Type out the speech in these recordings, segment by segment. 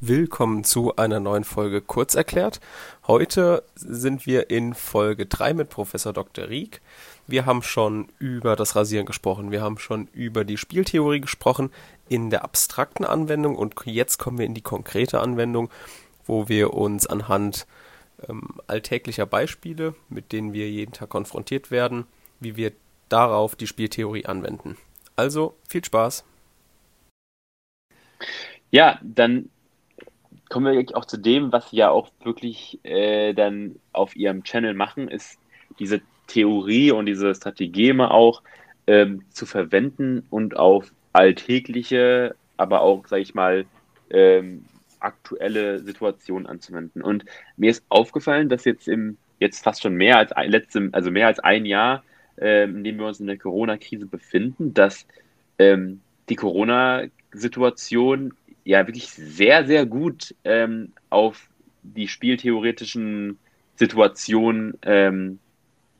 Willkommen zu einer neuen Folge Kurz erklärt. Heute sind wir in Folge 3 mit Professor Dr. Rieck. Wir haben schon über das Rasieren gesprochen, wir haben schon über die Spieltheorie gesprochen in der abstrakten Anwendung und jetzt kommen wir in die konkrete Anwendung, wo wir uns anhand ähm, alltäglicher Beispiele, mit denen wir jeden Tag konfrontiert werden, wie wir darauf die Spieltheorie anwenden. Also viel Spaß! Ja, dann kommen wir auch zu dem, was sie ja auch wirklich äh, dann auf ihrem Channel machen, ist diese Theorie und diese Strategie immer auch ähm, zu verwenden und auf alltägliche, aber auch, sage ich mal, ähm, aktuelle Situationen anzuwenden. Und mir ist aufgefallen, dass jetzt im jetzt fast schon mehr als ein, letztem, also mehr als ein Jahr, ähm, in dem wir uns in der Corona-Krise befinden, dass ähm, die Corona-Situation ja wirklich sehr, sehr gut ähm, auf die spieltheoretischen Situationen ähm,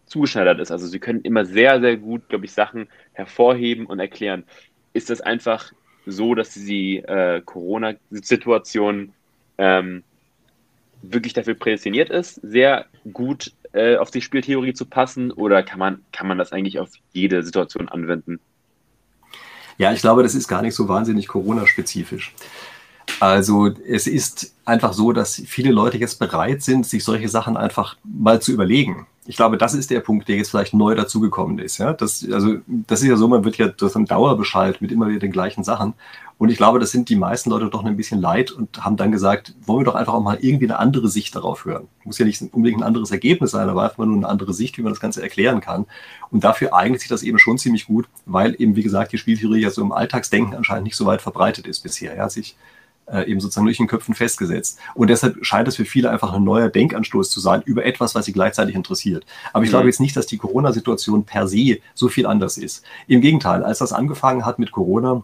zugeschneidert ist. Also sie können immer sehr, sehr gut, glaube ich, Sachen hervorheben und erklären. Ist das einfach so, dass die äh, Corona-Situation ähm, wirklich dafür prädestiniert ist, sehr gut äh, auf die Spieltheorie zu passen oder kann man, kann man das eigentlich auf jede Situation anwenden? Ja, ich glaube, das ist gar nicht so wahnsinnig Corona-spezifisch. Also es ist einfach so, dass viele Leute jetzt bereit sind, sich solche Sachen einfach mal zu überlegen. Ich glaube, das ist der Punkt, der jetzt vielleicht neu dazugekommen ist. Ja? Das, also, das ist ja so, man wird ja durch einen Dauerbescheid mit immer wieder den gleichen Sachen. Und ich glaube, das sind die meisten Leute doch ein bisschen leid und haben dann gesagt, wollen wir doch einfach auch mal irgendwie eine andere Sicht darauf hören. Muss ja nicht unbedingt ein anderes Ergebnis sein, aber einfach nur eine andere Sicht, wie man das Ganze erklären kann. Und dafür eignet sich das eben schon ziemlich gut, weil eben, wie gesagt, die Spieltheorie ja so im Alltagsdenken anscheinend nicht so weit verbreitet ist bisher. Ja, sich äh, eben sozusagen durch den Köpfen festgesetzt. Und deshalb scheint es für viele einfach ein neuer Denkanstoß zu sein über etwas, was sie gleichzeitig interessiert. Aber ich mhm. glaube jetzt nicht, dass die Corona-Situation per se so viel anders ist. Im Gegenteil, als das angefangen hat mit Corona,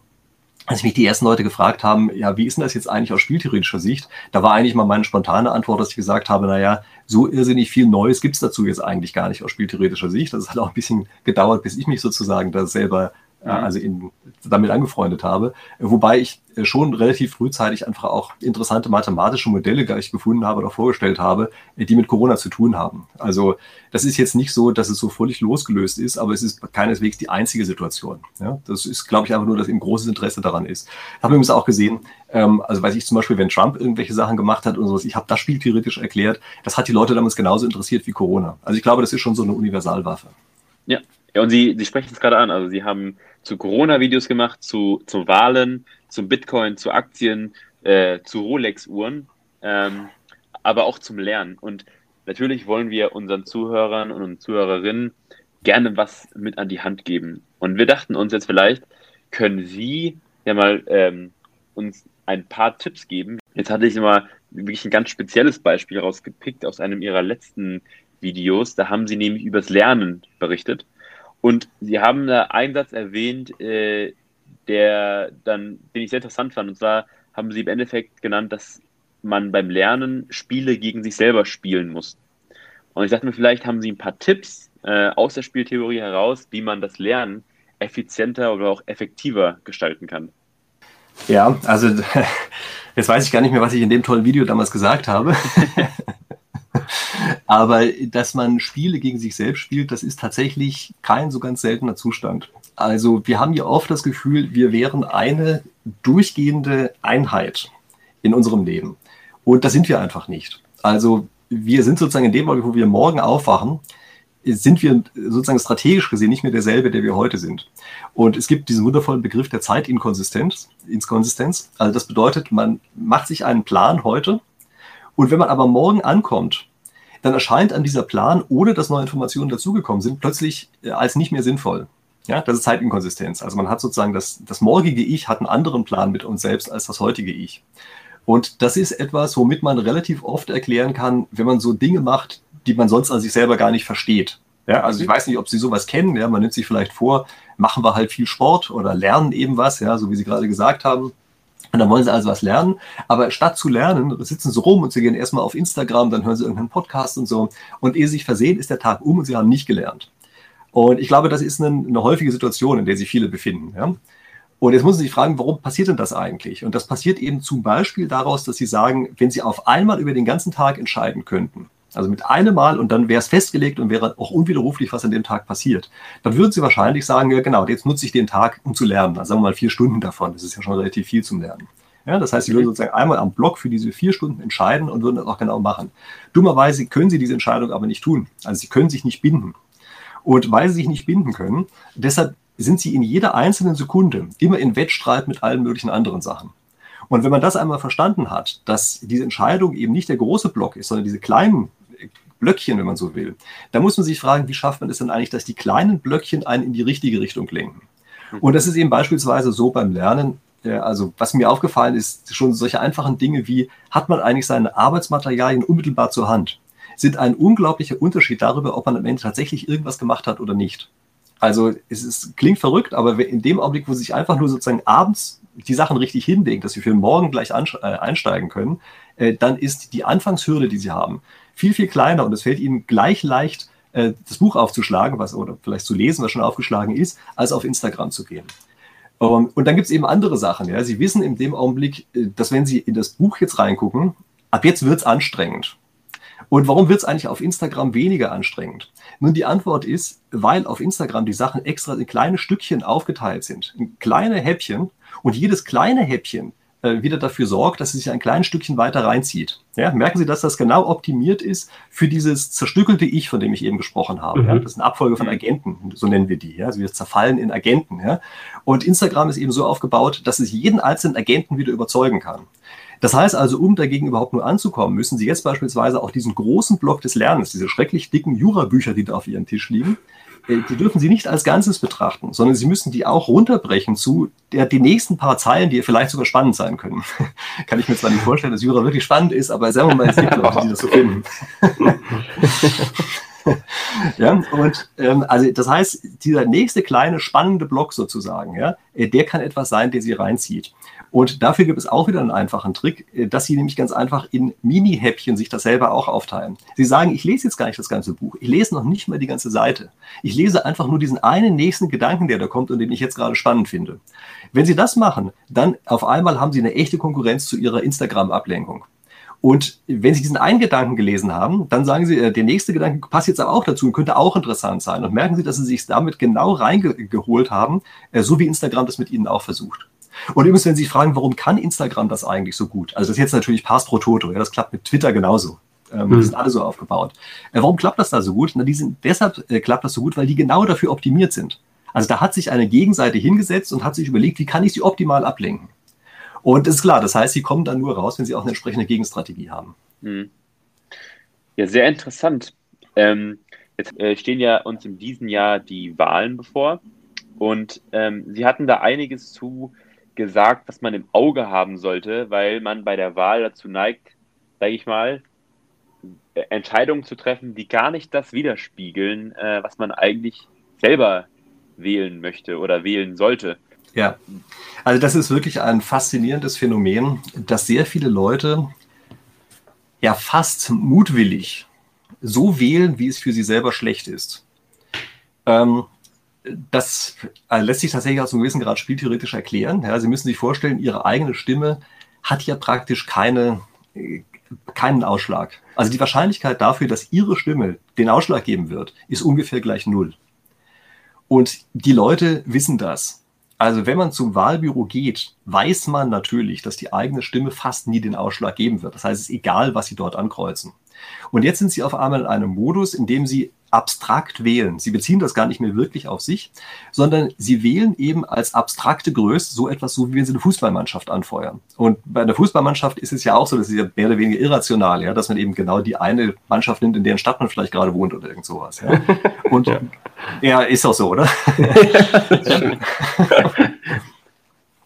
als mich die ersten Leute gefragt haben, ja, wie ist denn das jetzt eigentlich aus spieltheoretischer Sicht? Da war eigentlich mal meine spontane Antwort, dass ich gesagt habe, naja, so irrsinnig viel Neues gibt's dazu jetzt eigentlich gar nicht aus spieltheoretischer Sicht. Das hat auch ein bisschen gedauert, bis ich mich sozusagen da selber äh, also in, damit angefreundet habe. Wobei ich äh, schon relativ frühzeitig einfach auch interessante mathematische Modelle gleich gefunden habe oder vorgestellt habe, äh, die mit Corona zu tun haben. Also das ist jetzt nicht so, dass es so völlig losgelöst ist, aber es ist keineswegs die einzige Situation. Ja, das ist, glaube ich, einfach nur, dass eben großes Interesse daran ist. Ich habe übrigens auch gesehen, ähm, also weiß ich zum Beispiel, wenn Trump irgendwelche Sachen gemacht hat und sowas, ich habe das Spiel theoretisch erklärt, das hat die Leute damals genauso interessiert wie Corona. Also ich glaube, das ist schon so eine Universalwaffe. Ja, ja, und Sie, Sie sprechen es gerade an. Also Sie haben zu Corona Videos gemacht, zu, zu Wahlen, zum Bitcoin, zu Aktien, äh, zu Rolex-Uhren, ähm, aber auch zum Lernen. Und natürlich wollen wir unseren Zuhörern und Zuhörerinnen gerne was mit an die Hand geben. Und wir dachten uns jetzt vielleicht, können Sie ja mal ähm, uns ein paar Tipps geben. Jetzt hatte ich mal wirklich ein ganz spezielles Beispiel rausgepickt aus einem Ihrer letzten Videos. Da haben Sie nämlich übers Lernen berichtet. Und Sie haben da einen Satz erwähnt, äh, der dann, den ich sehr interessant fand. Und zwar haben Sie im Endeffekt genannt, dass man beim Lernen Spiele gegen sich selber spielen muss. Und ich dachte mir, vielleicht haben Sie ein paar Tipps äh, aus der Spieltheorie heraus, wie man das Lernen effizienter oder auch effektiver gestalten kann. Ja, also jetzt weiß ich gar nicht mehr, was ich in dem tollen Video damals gesagt habe. Aber dass man Spiele gegen sich selbst spielt, das ist tatsächlich kein so ganz seltener Zustand. Also wir haben ja oft das Gefühl, wir wären eine durchgehende Einheit in unserem Leben. Und das sind wir einfach nicht. Also wir sind sozusagen in dem Augenblick, wo wir morgen aufwachen, sind wir sozusagen strategisch gesehen nicht mehr derselbe, der wir heute sind. Und es gibt diesen wundervollen Begriff der Zeitinkonsistenz. Inkonsistenz. Also das bedeutet, man macht sich einen Plan heute und wenn man aber morgen ankommt, dann erscheint an dieser Plan, ohne dass neue Informationen dazugekommen sind, plötzlich äh, als nicht mehr sinnvoll. Ja, das ist Zeitinkonsistenz. Also man hat sozusagen das, das morgige Ich hat einen anderen Plan mit uns selbst als das heutige Ich. Und das ist etwas, womit man relativ oft erklären kann, wenn man so Dinge macht, die man sonst an sich selber gar nicht versteht. Ja, also ich weiß nicht, ob Sie sowas kennen. Ja, man nimmt sich vielleicht vor, machen wir halt viel Sport oder lernen eben was, ja, so wie Sie gerade gesagt haben. Und dann wollen sie also was lernen. Aber statt zu lernen, sitzen sie rum und sie gehen erstmal auf Instagram, dann hören sie irgendeinen Podcast und so. Und ehe sie sich versehen, ist der Tag um und sie haben nicht gelernt. Und ich glaube, das ist eine, eine häufige Situation, in der sich viele befinden. Ja? Und jetzt muss man sich fragen, warum passiert denn das eigentlich? Und das passiert eben zum Beispiel daraus, dass Sie sagen, wenn Sie auf einmal über den ganzen Tag entscheiden könnten, also mit einem Mal und dann wäre es festgelegt und wäre auch unwiderruflich, was an dem Tag passiert, dann würden Sie wahrscheinlich sagen, ja genau, jetzt nutze ich den Tag, um zu lernen. Also sagen wir mal vier Stunden davon, das ist ja schon relativ viel zum Lernen. Ja, das heißt, Sie würden sozusagen einmal am Block für diese vier Stunden entscheiden und würden das auch genau machen. Dummerweise können Sie diese Entscheidung aber nicht tun. Also Sie können sich nicht binden. Und weil Sie sich nicht binden können, deshalb sind Sie in jeder einzelnen Sekunde immer in Wettstreit mit allen möglichen anderen Sachen. Und wenn man das einmal verstanden hat, dass diese Entscheidung eben nicht der große Block ist, sondern diese kleinen Blöckchen, wenn man so will, dann muss man sich fragen, wie schafft man es denn eigentlich, dass die kleinen Blöckchen einen in die richtige Richtung lenken? Und das ist eben beispielsweise so beim Lernen, also was mir aufgefallen ist, schon solche einfachen Dinge wie, hat man eigentlich seine Arbeitsmaterialien unmittelbar zur Hand, sind ein unglaublicher Unterschied darüber, ob man am Ende tatsächlich irgendwas gemacht hat oder nicht. Also es ist, klingt verrückt, aber in dem Augenblick, wo Sie sich einfach nur sozusagen abends die Sachen richtig hinlegen, dass Sie für morgen gleich äh, einsteigen können, äh, dann ist die Anfangshürde, die Sie haben, viel, viel kleiner und es fällt Ihnen gleich leicht, äh, das Buch aufzuschlagen, was oder vielleicht zu lesen, was schon aufgeschlagen ist, als auf Instagram zu gehen. Um, und dann gibt es eben andere Sachen. Ja. Sie wissen in dem Augenblick, äh, dass wenn Sie in das Buch jetzt reingucken, ab jetzt wird es anstrengend. Und warum wird es eigentlich auf Instagram weniger anstrengend? Nun, die Antwort ist, weil auf Instagram die Sachen extra in kleine Stückchen aufgeteilt sind, in kleine Häppchen. Und jedes kleine Häppchen äh, wieder dafür sorgt, dass es sich ein kleines Stückchen weiter reinzieht. Ja, merken Sie, dass das genau optimiert ist für dieses zerstückelte Ich, von dem ich eben gesprochen habe. Mhm. Ja, das ist eine Abfolge von Agenten, so nennen wir die. Ja, also wir zerfallen in Agenten. Ja. Und Instagram ist eben so aufgebaut, dass es jeden einzelnen Agenten wieder überzeugen kann. Das heißt also, um dagegen überhaupt nur anzukommen, müssen Sie jetzt beispielsweise auch diesen großen Block des Lernens, diese schrecklich dicken Jurabücher, die da auf Ihrem Tisch liegen, die dürfen Sie nicht als Ganzes betrachten, sondern Sie müssen die auch runterbrechen zu der, die nächsten paar Zeilen, die vielleicht sogar spannend sein können. Kann ich mir zwar nicht vorstellen, dass Jura wirklich spannend ist, aber sagen wir mal, es gibt Leute, die das so finden. ja, und ähm, also das heißt, dieser nächste kleine spannende Block sozusagen, ja, äh, der kann etwas sein, der Sie reinzieht. Und dafür gibt es auch wieder einen einfachen Trick, äh, dass Sie nämlich ganz einfach in Mini-Häppchen sich das selber auch aufteilen. Sie sagen, ich lese jetzt gar nicht das ganze Buch. Ich lese noch nicht mal die ganze Seite. Ich lese einfach nur diesen einen nächsten Gedanken, der da kommt und den ich jetzt gerade spannend finde. Wenn Sie das machen, dann auf einmal haben Sie eine echte Konkurrenz zu Ihrer Instagram-Ablenkung. Und wenn Sie diesen einen Gedanken gelesen haben, dann sagen Sie, äh, der nächste Gedanke passt jetzt aber auch dazu und könnte auch interessant sein. Und merken Sie, dass Sie sich damit genau reingeholt haben, äh, so wie Instagram das mit Ihnen auch versucht. Und übrigens, wenn Sie fragen, warum kann Instagram das eigentlich so gut? Also das ist jetzt natürlich Pass pro Toto, ja, das klappt mit Twitter genauso. Ähm, mhm. Die sind alle so aufgebaut. Äh, warum klappt das da so gut? Na, die sind, deshalb äh, klappt das so gut, weil die genau dafür optimiert sind. Also da hat sich eine Gegenseite hingesetzt und hat sich überlegt, wie kann ich sie optimal ablenken? Und das ist klar, das heißt, sie kommen dann nur raus, wenn sie auch eine entsprechende Gegenstrategie haben. Mhm. Ja, sehr interessant. Ähm, jetzt äh, stehen ja uns in diesem Jahr die Wahlen bevor. Und ähm, Sie hatten da einiges zu gesagt, was man im Auge haben sollte, weil man bei der Wahl dazu neigt, sage ich mal, Entscheidungen zu treffen, die gar nicht das widerspiegeln, äh, was man eigentlich selber wählen möchte oder wählen sollte. Ja, also das ist wirklich ein faszinierendes Phänomen, dass sehr viele Leute ja fast mutwillig so wählen, wie es für sie selber schlecht ist. Ähm, das äh, lässt sich tatsächlich aus einem gewissen Grad spieltheoretisch erklären. Ja, Sie müssen sich vorstellen, Ihre eigene Stimme hat ja praktisch keine, äh, keinen Ausschlag. Also die Wahrscheinlichkeit dafür, dass Ihre Stimme den Ausschlag geben wird, ist ungefähr gleich null. Und die Leute wissen das. Also wenn man zum Wahlbüro geht, weiß man natürlich, dass die eigene Stimme fast nie den Ausschlag geben wird. Das heißt, es ist egal, was Sie dort ankreuzen. Und jetzt sind Sie auf einmal in einem Modus, in dem Sie abstrakt wählen. Sie beziehen das gar nicht mehr wirklich auf sich, sondern sie wählen eben als abstrakte Größe so etwas, so wie wenn sie eine Fußballmannschaft anfeuern. Und bei einer Fußballmannschaft ist es ja auch so, das ist ja mehr oder weniger irrational, ja, dass man eben genau die eine Mannschaft nimmt, in deren Stadt man vielleicht gerade wohnt oder irgend sowas. Ja. Und ja, ja ist auch so, oder? Ja,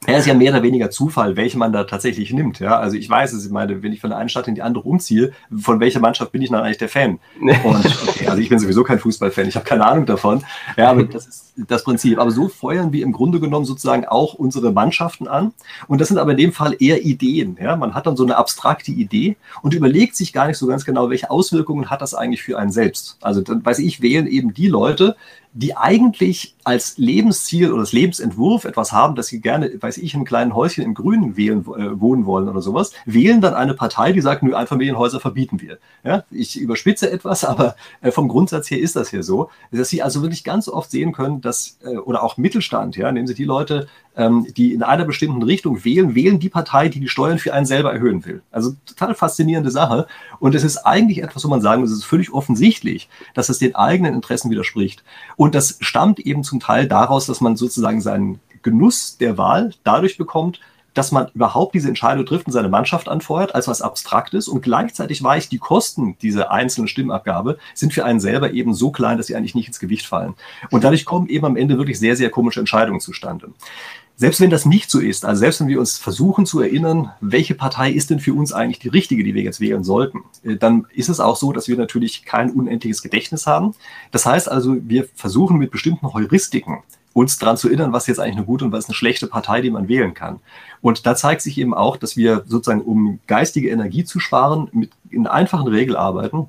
Ja, ist ja mehr oder weniger Zufall, welche man da tatsächlich nimmt. Ja, also ich weiß es, ich meine, wenn ich von der einen Stadt in die andere umziehe, von welcher Mannschaft bin ich dann eigentlich der Fan? Und okay, also ich bin sowieso kein Fußballfan, ich habe keine Ahnung davon. Ja, aber das ist das Prinzip. Aber so feuern wir im Grunde genommen sozusagen auch unsere Mannschaften an. Und das sind aber in dem Fall eher Ideen. Ja, man hat dann so eine abstrakte Idee und überlegt sich gar nicht so ganz genau, welche Auswirkungen hat das eigentlich für einen selbst. Also dann weiß ich, wählen eben die Leute, die eigentlich als Lebensziel oder als Lebensentwurf etwas haben, dass sie gerne, weiß ich, in einem kleinen Häuschen im Grünen wählen, äh, wohnen wollen oder sowas, wählen dann eine Partei, die sagt, nö, Einfamilienhäuser verbieten wir. Ja, ich überspitze etwas, aber äh, vom Grundsatz her ist das hier so, dass sie also wirklich ganz oft sehen können, dass, äh, oder auch Mittelstand, ja, nehmen Sie die Leute, ähm, die in einer bestimmten Richtung wählen, wählen die Partei, die die Steuern für einen selber erhöhen will. Also total faszinierende Sache. Und es ist eigentlich etwas, wo man sagen muss, es ist völlig offensichtlich, dass es den eigenen Interessen widerspricht. Und das stammt eben zum Teil daraus, dass man sozusagen seinen Genuss der Wahl dadurch bekommt, dass man überhaupt diese Entscheidung trifft und seine Mannschaft anfeuert, als was Abstraktes. Und gleichzeitig weiß, die Kosten dieser einzelnen Stimmabgabe sind für einen selber eben so klein, dass sie eigentlich nicht ins Gewicht fallen. Und dadurch kommen eben am Ende wirklich sehr, sehr komische Entscheidungen zustande. Selbst wenn das nicht so ist, also selbst wenn wir uns versuchen zu erinnern, welche Partei ist denn für uns eigentlich die richtige, die wir jetzt wählen sollten, äh, dann ist es auch so, dass wir natürlich kein unendliches Gedächtnis haben. Das heißt also, wir versuchen mit bestimmten Heuristiken uns daran zu erinnern, was jetzt eigentlich eine gute und was eine schlechte Partei, die man wählen kann. Und da zeigt sich eben auch, dass wir sozusagen, um geistige Energie zu sparen, mit in einfachen Regeln arbeiten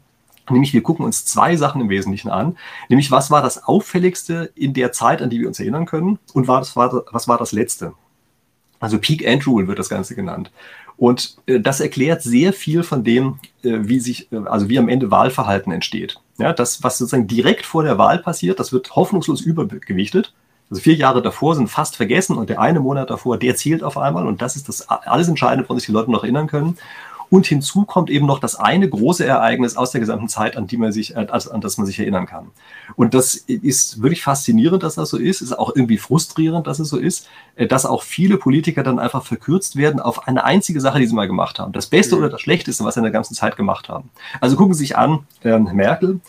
Nämlich wir gucken uns zwei Sachen im Wesentlichen an. Nämlich was war das Auffälligste in der Zeit, an die wir uns erinnern können und was war, was war das Letzte. Also Peak Rule wird das Ganze genannt. Und äh, das erklärt sehr viel von dem, äh, wie sich, äh, also wie am Ende Wahlverhalten entsteht. Ja, das, was sozusagen direkt vor der Wahl passiert, das wird hoffnungslos übergewichtet. Also vier Jahre davor sind fast vergessen und der eine Monat davor, der zählt auf einmal und das ist das alles Entscheidende, woran sich die Leute noch erinnern können. Und hinzu kommt eben noch das eine große Ereignis aus der gesamten Zeit, an die man sich, äh, an das man sich erinnern kann. Und das ist wirklich faszinierend, dass das so ist. Ist auch irgendwie frustrierend, dass es so ist, äh, dass auch viele Politiker dann einfach verkürzt werden auf eine einzige Sache, die sie mal gemacht haben. Das Beste mhm. oder das Schlechteste, was sie in der ganzen Zeit gemacht haben. Also gucken Sie sich an, ähm, Merkel.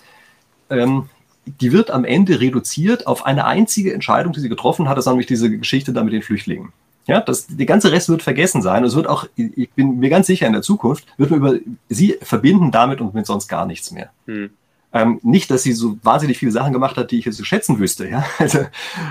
Ähm, die wird am Ende reduziert auf eine einzige Entscheidung, die sie getroffen hat. Das ist nämlich diese Geschichte da mit den Flüchtlingen. Ja, das, der ganze Rest wird vergessen sein. Und es wird auch, ich bin mir ganz sicher, in der Zukunft wird man über sie verbinden damit und mit sonst gar nichts mehr. Hm. Ähm, nicht, dass sie so wahnsinnig viele Sachen gemacht hat, die ich jetzt so schätzen wüsste. Ja? Also,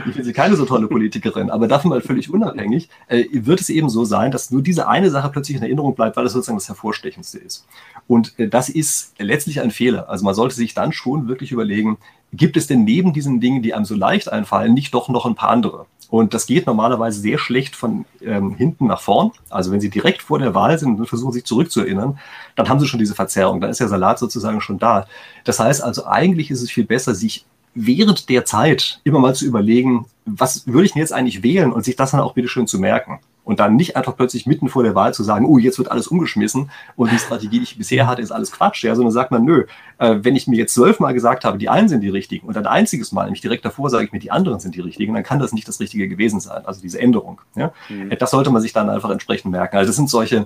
ich finde sie keine so tolle Politikerin, aber davon mal völlig unabhängig, äh, wird es eben so sein, dass nur diese eine Sache plötzlich in Erinnerung bleibt, weil es sozusagen das Hervorstechendste ist. Und äh, das ist letztlich ein Fehler. Also man sollte sich dann schon wirklich überlegen, gibt es denn neben diesen Dingen, die einem so leicht einfallen, nicht doch noch ein paar andere? Und das geht normalerweise sehr schlecht von ähm, hinten nach vorn. Also wenn Sie direkt vor der Wahl sind und versuchen, sich zurückzuerinnern, dann haben Sie schon diese Verzerrung. Dann ist der Salat sozusagen schon da. Das heißt also, eigentlich ist es viel besser, sich während der Zeit immer mal zu überlegen, was würde ich denn jetzt eigentlich wählen und sich das dann auch bitte schön zu merken und dann nicht einfach plötzlich mitten vor der Wahl zu sagen, oh, jetzt wird alles umgeschmissen und die Strategie, die ich bisher hatte, ist alles Quatsch, ja, sondern sagt man, nö, äh, wenn ich mir jetzt zwölfmal gesagt habe, die einen sind die richtigen und ein einziges Mal, nämlich direkt davor sage ich mir, die anderen sind die richtigen, dann kann das nicht das Richtige gewesen sein, also diese Änderung. Ja? Mhm. Das sollte man sich dann einfach entsprechend merken. Also das sind solche,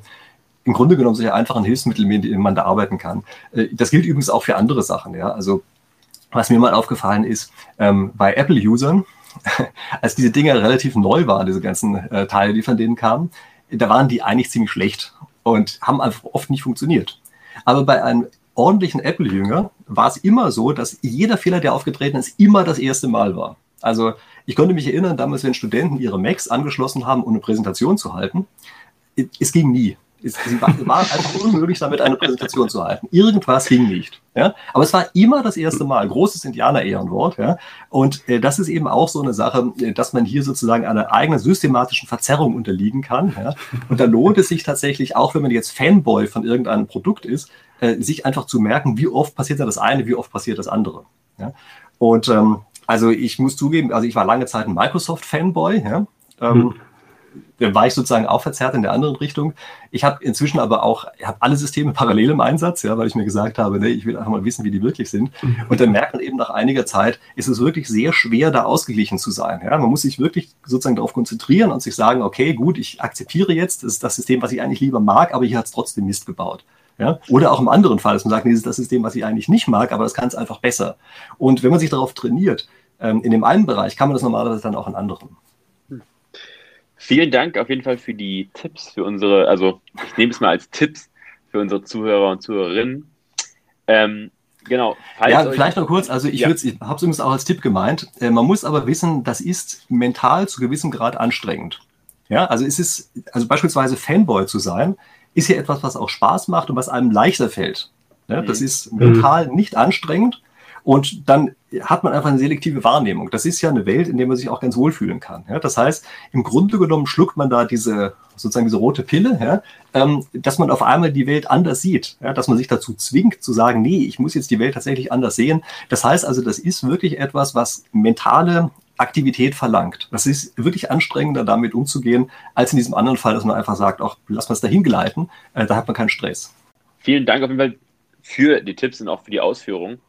im Grunde genommen solche einfachen Hilfsmittel, mit denen man da arbeiten kann. Äh, das gilt übrigens auch für andere Sachen, ja, also was mir mal aufgefallen ist, ähm, bei Apple-Usern, als diese Dinger relativ neu waren, diese ganzen äh, Teile, die von denen kamen, da waren die eigentlich ziemlich schlecht und haben einfach oft nicht funktioniert. Aber bei einem ordentlichen Apple-Jünger war es immer so, dass jeder Fehler, der aufgetreten ist, immer das erste Mal war. Also ich konnte mich erinnern, damals, wenn Studenten ihre Macs angeschlossen haben, um eine Präsentation zu halten, es ging nie. Es war, war einfach unmöglich, damit eine Präsentation zu halten. Irgendwas ging nicht. Ja? Aber es war immer das erste Mal. Großes Indianer-Ehrenwort. Ja? Und äh, das ist eben auch so eine Sache, äh, dass man hier sozusagen einer eigenen systematischen Verzerrung unterliegen kann. Ja? Und da lohnt es sich tatsächlich, auch wenn man jetzt Fanboy von irgendeinem Produkt ist, äh, sich einfach zu merken, wie oft passiert da das eine, wie oft passiert das andere. Ja? Und ähm, also ich muss zugeben, also ich war lange Zeit ein Microsoft-Fanboy. Ja? Ähm, hm war ich sozusagen auch verzerrt in der anderen Richtung. Ich habe inzwischen aber auch, ich habe alle Systeme parallel im Einsatz, ja, weil ich mir gesagt habe, nee, ich will einfach mal wissen, wie die wirklich sind. Mhm. Und dann merkt man eben nach einiger Zeit, ist es wirklich sehr schwer, da ausgeglichen zu sein. Ja. Man muss sich wirklich sozusagen darauf konzentrieren und sich sagen, okay, gut, ich akzeptiere jetzt, das ist das System, was ich eigentlich lieber mag, aber hier hat es trotzdem Mist gebaut. Ja? Oder auch im anderen Fall, dass man sagt, nee, das ist das System, was ich eigentlich nicht mag, aber das kann es einfach besser. Und wenn man sich darauf trainiert, ähm, in dem einen Bereich kann man das normalerweise dann auch in anderen. Vielen Dank auf jeden Fall für die Tipps für unsere, also ich nehme es mal als Tipps für unsere Zuhörer und Zuhörerinnen. Ähm, genau. Ja, vielleicht noch kurz, also ich, ja. ich habe es übrigens auch als Tipp gemeint. Äh, man muss aber wissen, das ist mental zu gewissem Grad anstrengend. Ja, also es ist, also beispielsweise Fanboy zu sein, ist ja etwas, was auch Spaß macht und was einem leichter fällt. Ja, das mhm. ist mental nicht anstrengend Und dann hat man einfach eine selektive Wahrnehmung. Das ist ja eine Welt, in der man sich auch ganz wohlfühlen kann. Ja? Das heißt, im Grunde genommen schluckt man da diese sozusagen diese rote Pille, ja? ähm, dass man auf einmal die Welt anders sieht, ja? dass man sich dazu zwingt zu sagen, nee, ich muss jetzt die Welt tatsächlich anders sehen. Das heißt also, das ist wirklich etwas, was mentale Aktivität verlangt. Das ist wirklich anstrengender, damit umzugehen, als in diesem anderen Fall, dass man einfach sagt, ach, lass mal es dahin gleiten, äh, da hat man keinen Stress. Vielen Dank auf jeden Fall für die Tipps und auch für die Ausführungen,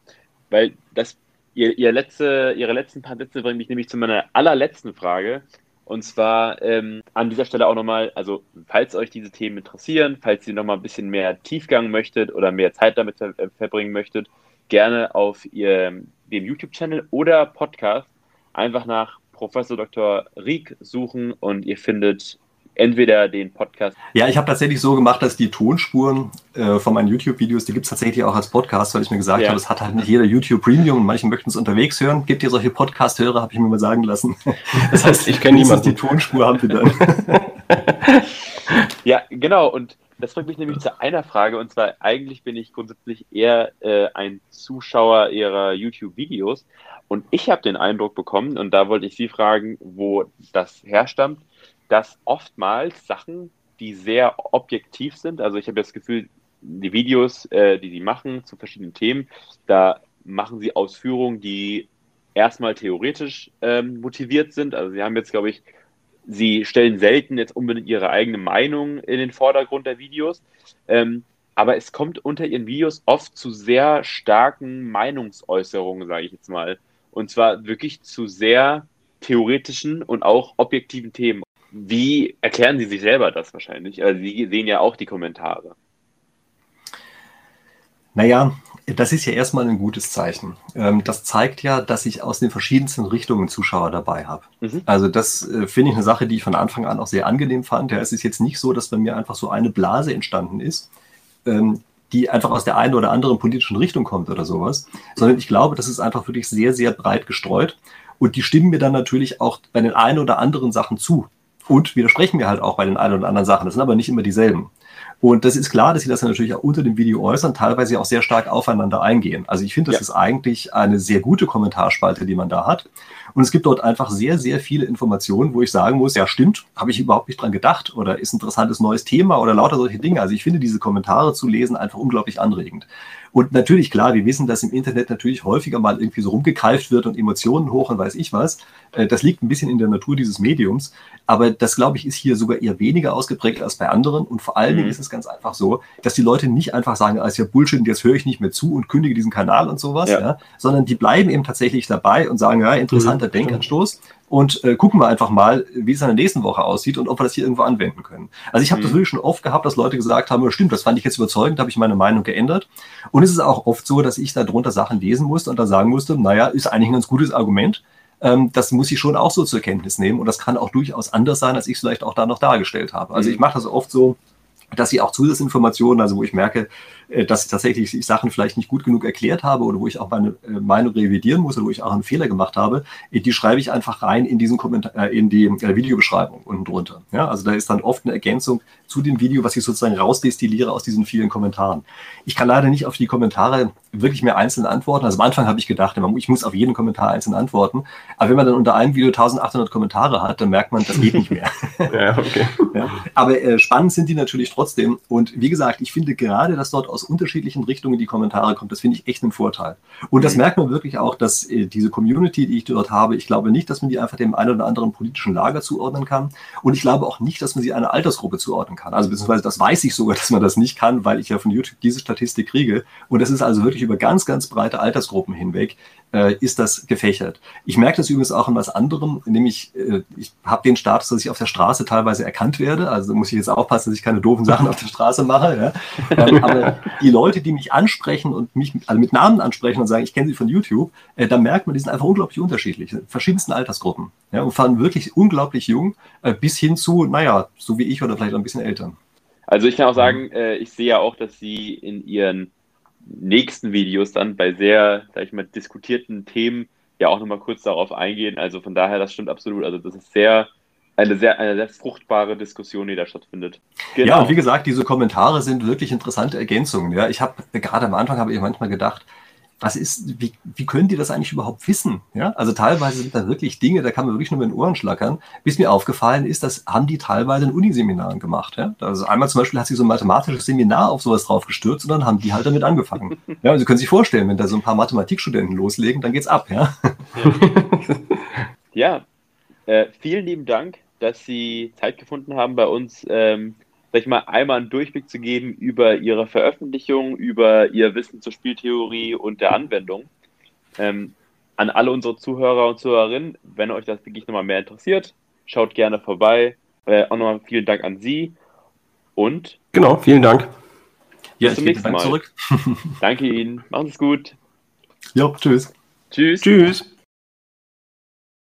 weil das ihr, ihr letzte, Ihre letzten paar Sätze bringen mich nämlich zu meiner allerletzten Frage. Und zwar ähm, an dieser Stelle auch nochmal, also falls euch diese Themen interessieren, falls ihr nochmal ein bisschen mehr Tiefgang möchtet oder mehr Zeit damit ver äh, verbringen möchtet, gerne auf ihr, dem YouTube-Channel oder Podcast einfach nach Professor Dr. Rieck suchen und ihr findet entweder den Podcast. Ja, ich habe tatsächlich so gemacht, dass die Tonspuren äh, von meinen YouTube-Videos, die gibt es tatsächlich auch als Podcast, weil ich mir gesagt ja. habe, es hat halt nicht jeder YouTube Premium und manche möchten es unterwegs hören. Gibt ihr solche Podcast-Hörer, habe ich mir mal sagen lassen. Das heißt, ich kenne niemanden. Die Tonspur haben wir dann. ja, genau. Und das bringt mich nämlich zu einer Frage. Und zwar, eigentlich bin ich grundsätzlich eher äh, ein Zuschauer ihrer YouTube-Videos. Und ich habe den Eindruck bekommen, und da wollte ich Sie fragen, wo das herstammt, dass oftmals Sachen, die sehr objektiv sind, also ich habe das Gefühl, die Videos, äh, die sie machen zu verschiedenen Themen, da machen sie Ausführungen, die erstmal theoretisch ähm, motiviert sind. Also sie haben jetzt, glaube ich, sie stellen selten jetzt unbedingt ihre eigene Meinung in den Vordergrund der Videos. Ähm, aber es kommt unter ihren Videos oft zu sehr starken Meinungsäußerungen, sage ich jetzt mal. Und zwar wirklich zu sehr theoretischen und auch objektiven Themen. Wie erklären Sie sich selber das wahrscheinlich? Also Sie sehen ja auch die Kommentare. Naja, das ist ja erstmal ein gutes Zeichen. Ähm, das zeigt ja, dass ich aus den verschiedensten Richtungen Zuschauer dabei habe. Mhm. Also das äh, finde ich eine Sache, die ich von Anfang an auch sehr angenehm fand. Ja, es ist jetzt nicht so, dass bei mir einfach so eine Blase entstanden ist, ähm, die einfach aus der einen oder anderen politischen Richtung kommt oder sowas, sondern ich glaube, das ist einfach wirklich sehr, sehr breit gestreut. Und die stimmen mir dann natürlich auch bei den einen oder anderen Sachen zu und widersprechen mir halt auch bei den einen oder anderen Sachen. Das sind aber nicht immer dieselben. Und das ist klar, dass sie das natürlich auch unter dem Video äußern, teilweise auch sehr stark aufeinander eingehen. Also ich finde, das ja. ist eigentlich eine sehr gute Kommentarspalte, die man da hat. Und es gibt dort einfach sehr, sehr viele Informationen, wo ich sagen muss, ja stimmt, habe ich überhaupt nicht dran gedacht oder ist ein interessantes neues Thema oder lauter solche Dinge. Also ich finde diese Kommentare zu lesen einfach unglaublich anregend. Und natürlich, klar, wir wissen, dass im Internet natürlich häufiger mal irgendwie so rumgekeift wird und Emotionen hoch und weiß ich was. Äh, das liegt ein bisschen in der Natur dieses Mediums. Aber das, glaube ich, ist hier sogar eher weniger ausgeprägt als bei anderen. Und vor allen Dingen mhm. ist es ganz einfach so, dass die Leute nicht einfach sagen, ah, ist ja Bullshit und jetzt höre ich nicht mehr zu und kündige diesen Kanal und sowas, ja. ja sondern die bleiben eben tatsächlich dabei und sagen, ja, interessanter mhm. Denkanstoß und äh, gucken wir einfach mal, wie es in der nächsten Woche aussieht und ob wir das hier irgendwo anwenden können. Also ich habe mhm. das wirklich schon oft gehabt, dass Leute gesagt haben, stimmt, das fand ich jetzt überzeugend, habe ich meine Meinung geändert. Und es ist auch oft so, dass ich da drunter Sachen lesen musste und dann sagen musste, naja, ist eigentlich ein ganz gutes Argument. Ähm, das muss ich schon auch so zur Kenntnis nehmen und das kann auch durchaus anders sein, als ich es vielleicht auch da noch dargestellt habe. Also mhm. ich mache das oft so, dass ich auch Zusatzinformationen, also wo ich merke, äh, dass ich tatsächlich Sachen vielleicht nicht gut genug erklärt habe oder wo ich auch meine äh, Meinung revidieren muss oder wo ich auch einen Fehler gemacht habe, äh, die schreibe ich einfach rein in diesen Kommentar, in die Videobeschreibung unten drunter. Ja, also da ist dann oft eine Ergänzung zu dem Video, was ich sozusagen rausdestilliere aus diesen vielen Kommentaren. Ich kann leider nicht auf die Kommentare wirklich mehr einzeln antworten. Also am Anfang habe ich gedacht, ich muss auf jeden Kommentar einzeln antworten. Aber wenn man dann unter einem Video 1800 Kommentare hat, dann merkt man, das geht nicht mehr. ja, okay. Ja, aber spannend sind die natürlich trotzdem. Und wie gesagt, ich finde gerade, dass dort aus unterschiedlichen Richtungen die Kommentare kommt, das finde ich echt einen Vorteil. Und das mhm. merkt man wirklich auch, dass äh, diese Community, die ich dort habe, ich glaube nicht, dass man die einfach dem einen oder anderen politischen Lager zuordnen kann. Und ich glaube auch nicht, dass man sie einer Altersgruppe zuordnen kann. Also beziehungsweise das weiß ich sogar, dass man das nicht kann, weil ich ja von YouTube diese Statistik kriege. Und das ist also wirklich über ganz, ganz breite Altersgruppen hinweg äh, ist das gefächert. Ich merke das übrigens auch in was anderem, nämlich äh, ich habe den Status, dass ich auf der Straße teilweise erkannt werde. Also muss ich jetzt aufpassen, dass ich keine doofen Sachen auf der Straße mache. Ja? Ähm, aber die Leute, die mich ansprechen und mich also mit Namen ansprechen und sagen, ich kenne sie von YouTube, äh, da merkt man, die sind einfach unglaublich unterschiedlich, verschiedensten Altersgruppen. Ja, und fahren wirklich unglaublich jung äh, bis hin zu, naja, so wie ich oder vielleicht ein bisschen älter. Also ich kann auch sagen, äh, ich sehe ja auch, dass Sie in Ihren nächsten Videos dann bei sehr, sag ich mal, diskutierten Themen ja auch nochmal kurz darauf eingehen. Also von daher, das stimmt absolut. Also das ist sehr, eine sehr, eine sehr fruchtbare Diskussion, die da stattfindet. Genau. Ja, und wie gesagt, diese Kommentare sind wirklich interessante Ergänzungen. Ja, ich habe gerade am Anfang habe ich manchmal gedacht, was ist, wie, wie können die das eigentlich überhaupt wissen? Ja, also teilweise sind da wirklich Dinge, da kann man wirklich nur mit den Ohren schlackern. Bis mir aufgefallen ist, das haben die teilweise in Uniseminaren gemacht. Ja, also einmal zum Beispiel hat sich so ein mathematisches Seminar auf sowas drauf gestürzt und dann haben die halt damit angefangen. Ja, also Sie können sich vorstellen, wenn da so ein paar Mathematikstudenten loslegen, dann geht's ab, ja. Ja, äh, vielen lieben Dank, dass Sie Zeit gefunden haben, bei uns ähm, sag ich mal, einmal einen Durchblick zu geben über ihre Veröffentlichung, über ihr Wissen zur Spieltheorie und der Anwendung. Ähm, an alle unsere Zuhörer und Zuhörerinnen, wenn euch das wirklich nochmal mehr interessiert, schaut gerne vorbei. Äh, auch nochmal vielen Dank an Sie und. Genau, vielen Dank. Ja, bis zum nächsten Mal. Zurück. Danke Ihnen. Machen Sie es gut. Ja, tschüss. Tschüss. Tschüss.